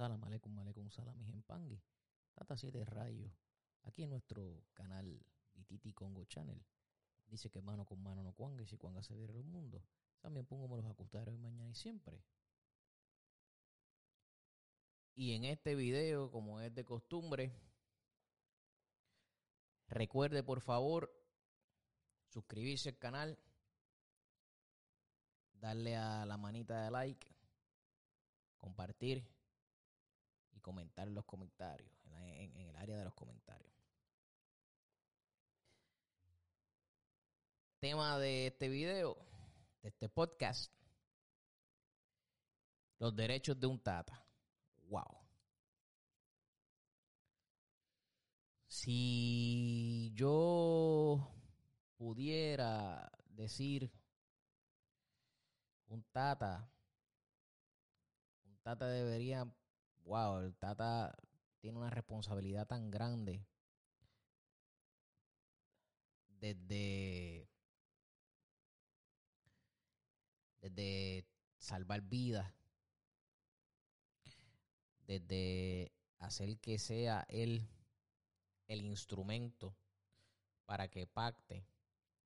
Salam aleikum, aleikum, salam, pangui. Tata 7 rayos. Aquí en nuestro canal Vititi Congo Channel. Dice que mano con mano no cuanga si cuanga se viera el mundo. También pongo los acostadores mañana y siempre. Y en este video, como es de costumbre, recuerde por favor suscribirse al canal, darle a la manita de like, compartir comentar en los comentarios, en, el área de los comentarios. Tema de este video, de este podcast, los derechos de un tata. Wow. Si yo pudiera decir un tata, un tata debería wow, el Tata tiene una responsabilidad tan grande desde, desde salvar vidas, desde hacer que sea él el instrumento para que pacte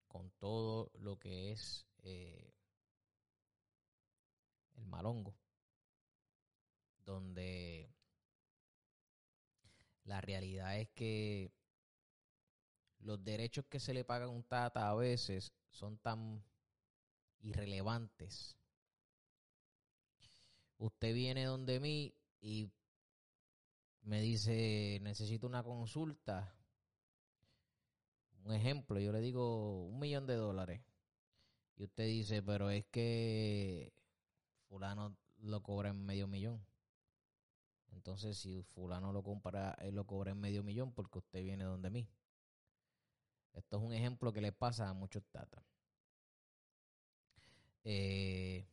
con todo lo que es eh, el malongo donde la realidad es que los derechos que se le pagan a un tata a veces son tan irrelevantes. Usted viene donde mí y me dice, necesito una consulta. Un ejemplo, yo le digo un millón de dólares. Y usted dice, pero es que fulano lo cobra en medio millón. Entonces, si fulano lo compra, él lo cobra en medio millón porque usted viene donde mí. Esto es un ejemplo que le pasa a muchos tatas. Eh,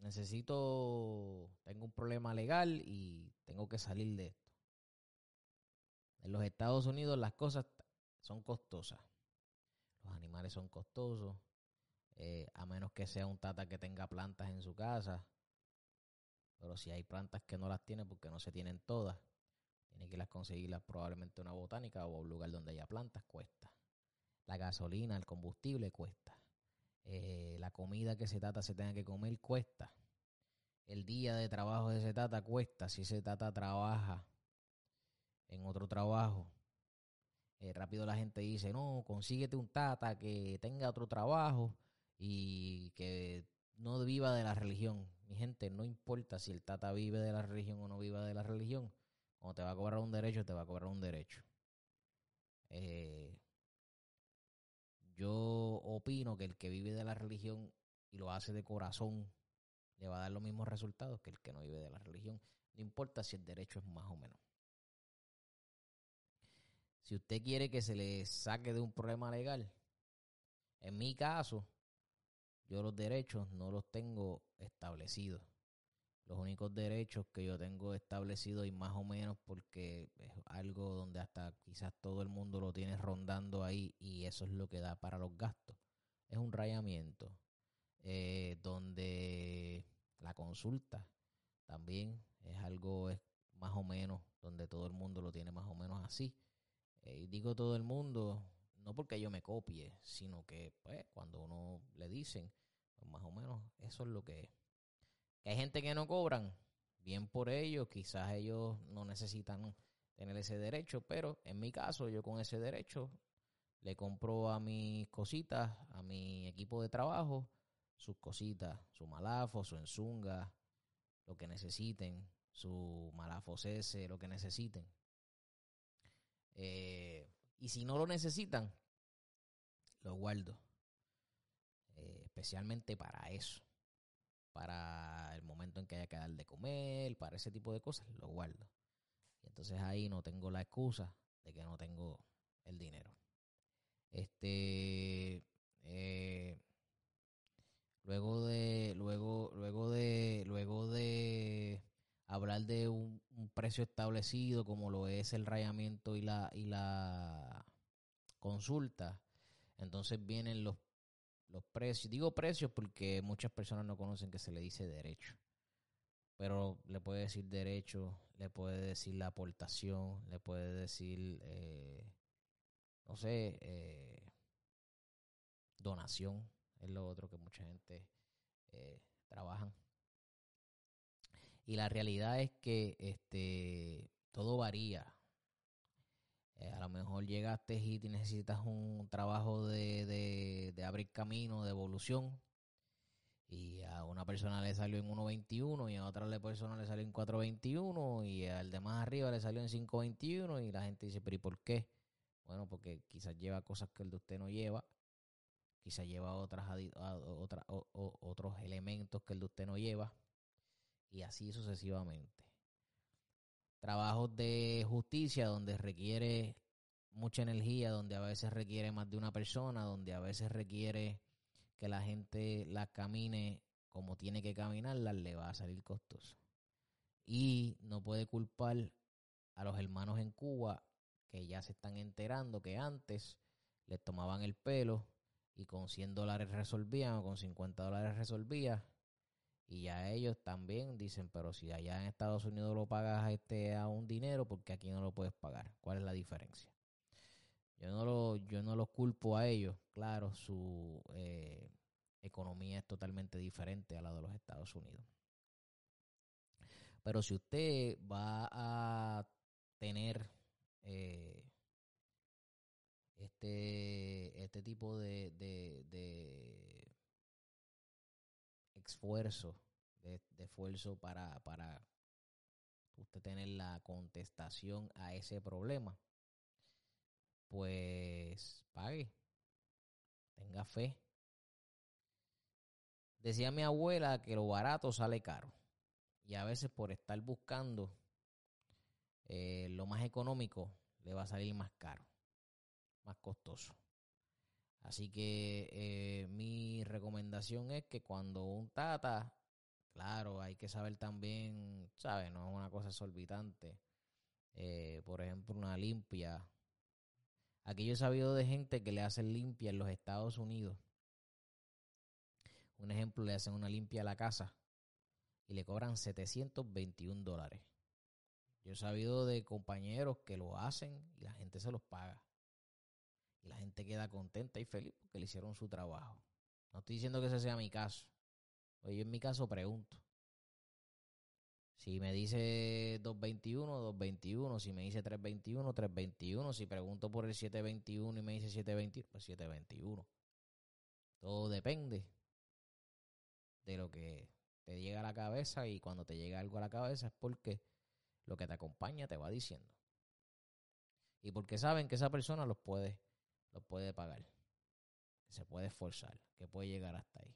necesito, tengo un problema legal y tengo que salir de esto. En los Estados Unidos las cosas son costosas. Los animales son costosos. Eh, a menos que sea un tata que tenga plantas en su casa pero si hay plantas que no las tiene porque no se tienen todas, tiene que las conseguirlas probablemente en una botánica o un lugar donde haya plantas, cuesta. La gasolina, el combustible cuesta. Eh, la comida que ese tata se tenga que comer cuesta. El día de trabajo de ese tata cuesta. Si ese tata trabaja en otro trabajo, eh, rápido la gente dice, no, consíguete un tata que tenga otro trabajo y que no viva de la religión. Mi gente, no importa si el tata vive de la religión o no viva de la religión, cuando te va a cobrar un derecho, te va a cobrar un derecho. Eh, yo opino que el que vive de la religión y lo hace de corazón le va a dar los mismos resultados que el que no vive de la religión. No importa si el derecho es más o menos. Si usted quiere que se le saque de un problema legal, en mi caso, yo los derechos no los tengo establecidos. Los únicos derechos que yo tengo establecidos y más o menos porque es algo donde hasta quizás todo el mundo lo tiene rondando ahí y eso es lo que da para los gastos. Es un rayamiento eh, donde la consulta también es algo es más o menos donde todo el mundo lo tiene más o menos así. Eh, y digo todo el mundo no porque yo me copie, sino que pues, cuando uno le dicen, pues, más o menos eso es lo que es. Hay gente que no cobran, bien por ellos, quizás ellos no necesitan tener ese derecho, pero en mi caso yo con ese derecho le compro a mis cositas, a mi equipo de trabajo, sus cositas, su malafo, su enzunga, lo que necesiten, su malafo cese, lo que necesiten. Eh, y si no lo necesitan, lo guardo. Eh, especialmente para eso. Para el momento en que haya que dar de comer, para ese tipo de cosas, lo guardo. Y entonces ahí no tengo la excusa de que no tengo el dinero. Este. Eh, luego de. Luego. Luego de. Luego de hablar de un, precio establecido como lo es el rayamiento y la, y la consulta, entonces vienen los, los precios. Digo precios porque muchas personas no conocen que se le dice derecho. pero le puede decir derecho, le puede decir la aportación, le puede decir, eh, no sé, eh, donación, es lo otro que mucha gente eh, trabaja. Y la realidad es que este todo varía. Eh, a lo mejor llegaste y necesitas un trabajo de, de, de abrir camino, de evolución, y a una persona le salió en 1.21 y a otra persona le salió en 4.21 y al de más arriba le salió en 5.21 y la gente dice, pero ¿y por qué? Bueno, porque quizás lleva cosas que el de usted no lleva, quizás lleva otras, otras otros elementos que el de usted no lleva y así sucesivamente. Trabajos de justicia donde requiere mucha energía, donde a veces requiere más de una persona, donde a veces requiere que la gente la camine como tiene que caminarla, le va a salir costoso. Y no puede culpar a los hermanos en Cuba que ya se están enterando que antes les tomaban el pelo y con 100 dólares resolvían o con 50 dólares resolvían. Y ya ellos también dicen, pero si allá en Estados Unidos lo pagas este a un dinero, porque aquí no lo puedes pagar? ¿Cuál es la diferencia? Yo no lo, yo no los culpo a ellos. Claro, su eh, economía es totalmente diferente a la de los Estados Unidos. Pero si usted va a tener eh, este, este tipo de, esfuerzo, de, esfuerzo para, para usted tener la contestación a ese problema, pues pague, tenga fe. Decía mi abuela que lo barato sale caro. Y a veces por estar buscando eh, lo más económico, le va a salir más caro, más costoso. Así que eh, recomendación es que cuando un tata, claro, hay que saber también, ¿sabes? No es una cosa exorbitante. Eh, por ejemplo, una limpia Aquí yo he sabido de gente que le hacen limpia en los Estados Unidos. Un ejemplo, le hacen una limpia a la casa y le cobran 721 dólares. Yo he sabido de compañeros que lo hacen y la gente se los paga. Y la gente queda contenta y feliz porque le hicieron su trabajo. No estoy diciendo que ese sea mi caso. Oye, yo en mi caso pregunto. Si me dice 221, 221. Si me dice 321, 321. Si pregunto por el 721 y me dice 721, pues 721. Todo depende de lo que te llega a la cabeza y cuando te llega algo a la cabeza es porque lo que te acompaña te va diciendo. Y porque saben que esa persona los puede, los puede pagar, se puede esforzar, que puede llegar hasta ahí.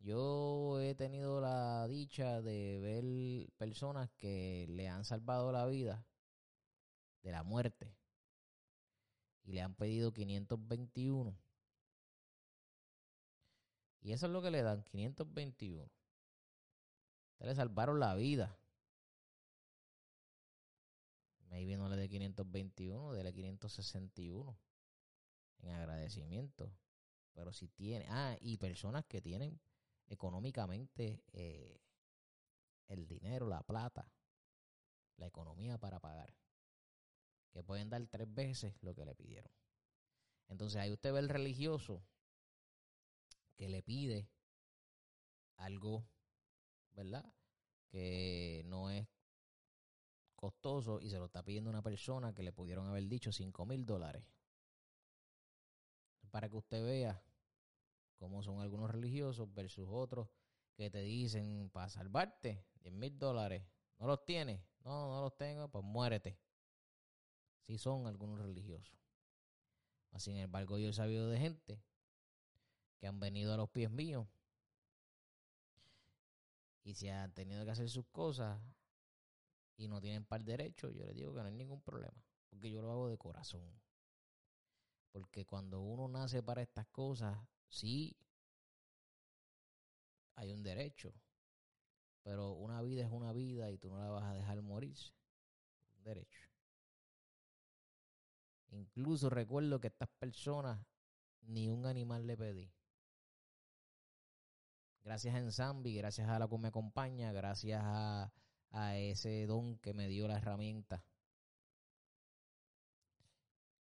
Yo he tenido la dicha de ver personas que le han salvado la vida de la muerte y le han pedido 521. Y eso es lo que le dan, 521. Ustedes le salvaron la vida. Maybe no le de 521, dele 561 en agradecimiento. Pero si tiene, ah, y personas que tienen económicamente eh, el dinero, la plata, la economía para pagar. Que pueden dar tres veces lo que le pidieron. Entonces ahí usted ve el religioso que le pide algo, ¿verdad? Que no es costoso y se lo está pidiendo una persona que le pudieron haber dicho cinco mil dólares. Para que usted vea como son algunos religiosos versus otros que te dicen para salvarte 10 mil dólares. ¿No los tienes? No, no los tengo, pues muérete. Sí son algunos religiosos. Sin embargo, yo he sabido de gente que han venido a los pies míos y si han tenido que hacer sus cosas y no tienen par derecho, yo les digo que no hay ningún problema, porque yo lo hago de corazón. Porque cuando uno nace para estas cosas, Sí, hay un derecho, pero una vida es una vida y tú no la vas a dejar morirse. Un derecho. Incluso recuerdo que estas personas ni un animal le pedí. Gracias a Ensambi, gracias a la que me acompaña, gracias a, a ese don que me dio la herramienta,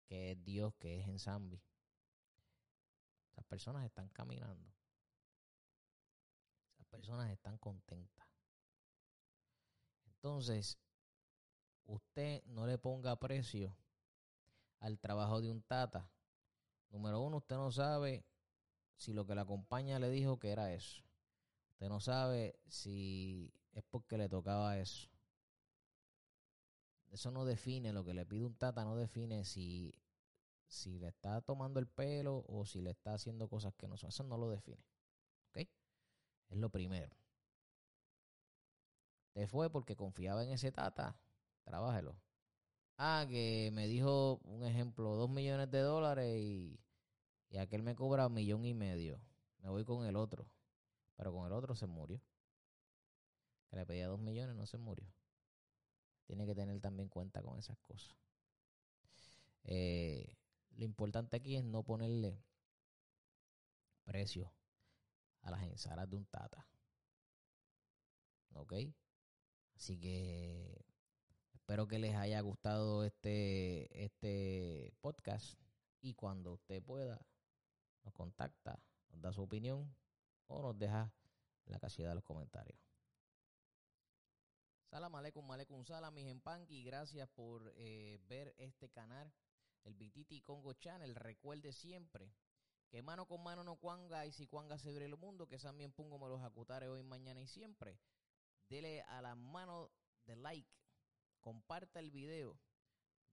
que es Dios, que es Ensambi. Esas personas están caminando. Esas personas están contentas. Entonces, usted no le ponga precio al trabajo de un tata. Número uno, usted no sabe si lo que la acompaña le dijo que era eso. Usted no sabe si es porque le tocaba eso. Eso no define, lo que le pide un tata no define si, si le está tomando el pelo o si le está haciendo cosas que no son. Eso no lo define. ¿Ok? Es lo primero. Te fue porque confiaba en ese tata. Trabájelo. Ah, que me dijo, un ejemplo, dos millones de dólares y, y aquel me cobra un millón y medio. Me voy con el otro. Pero con el otro se murió. Que le pedía dos millones, no se murió. Tiene que tener también cuenta con esas cosas. Eh, lo importante aquí es no ponerle precio a las ensaladas de un tata. ¿Ok? Así que espero que les haya gustado este, este podcast. Y cuando usted pueda, nos contacta, nos da su opinión o nos deja en la casilla de los comentarios. Salam aleikum, aleikum salam, mis y Gracias por eh, ver este canal, el Bititi Congo Channel. Recuerde siempre que mano con mano no cuanga y si cuanga se abre el mundo, que también pongo me los acutare hoy, mañana y siempre. Dele a la mano de like, comparta el video,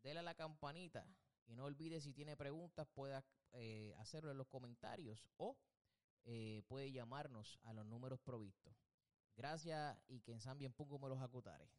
dele a la campanita y no olvide si tiene preguntas pueda eh, hacerlo en los comentarios o eh, puede llamarnos a los números provistos. Gracias y que en San bien pongo me los acutare.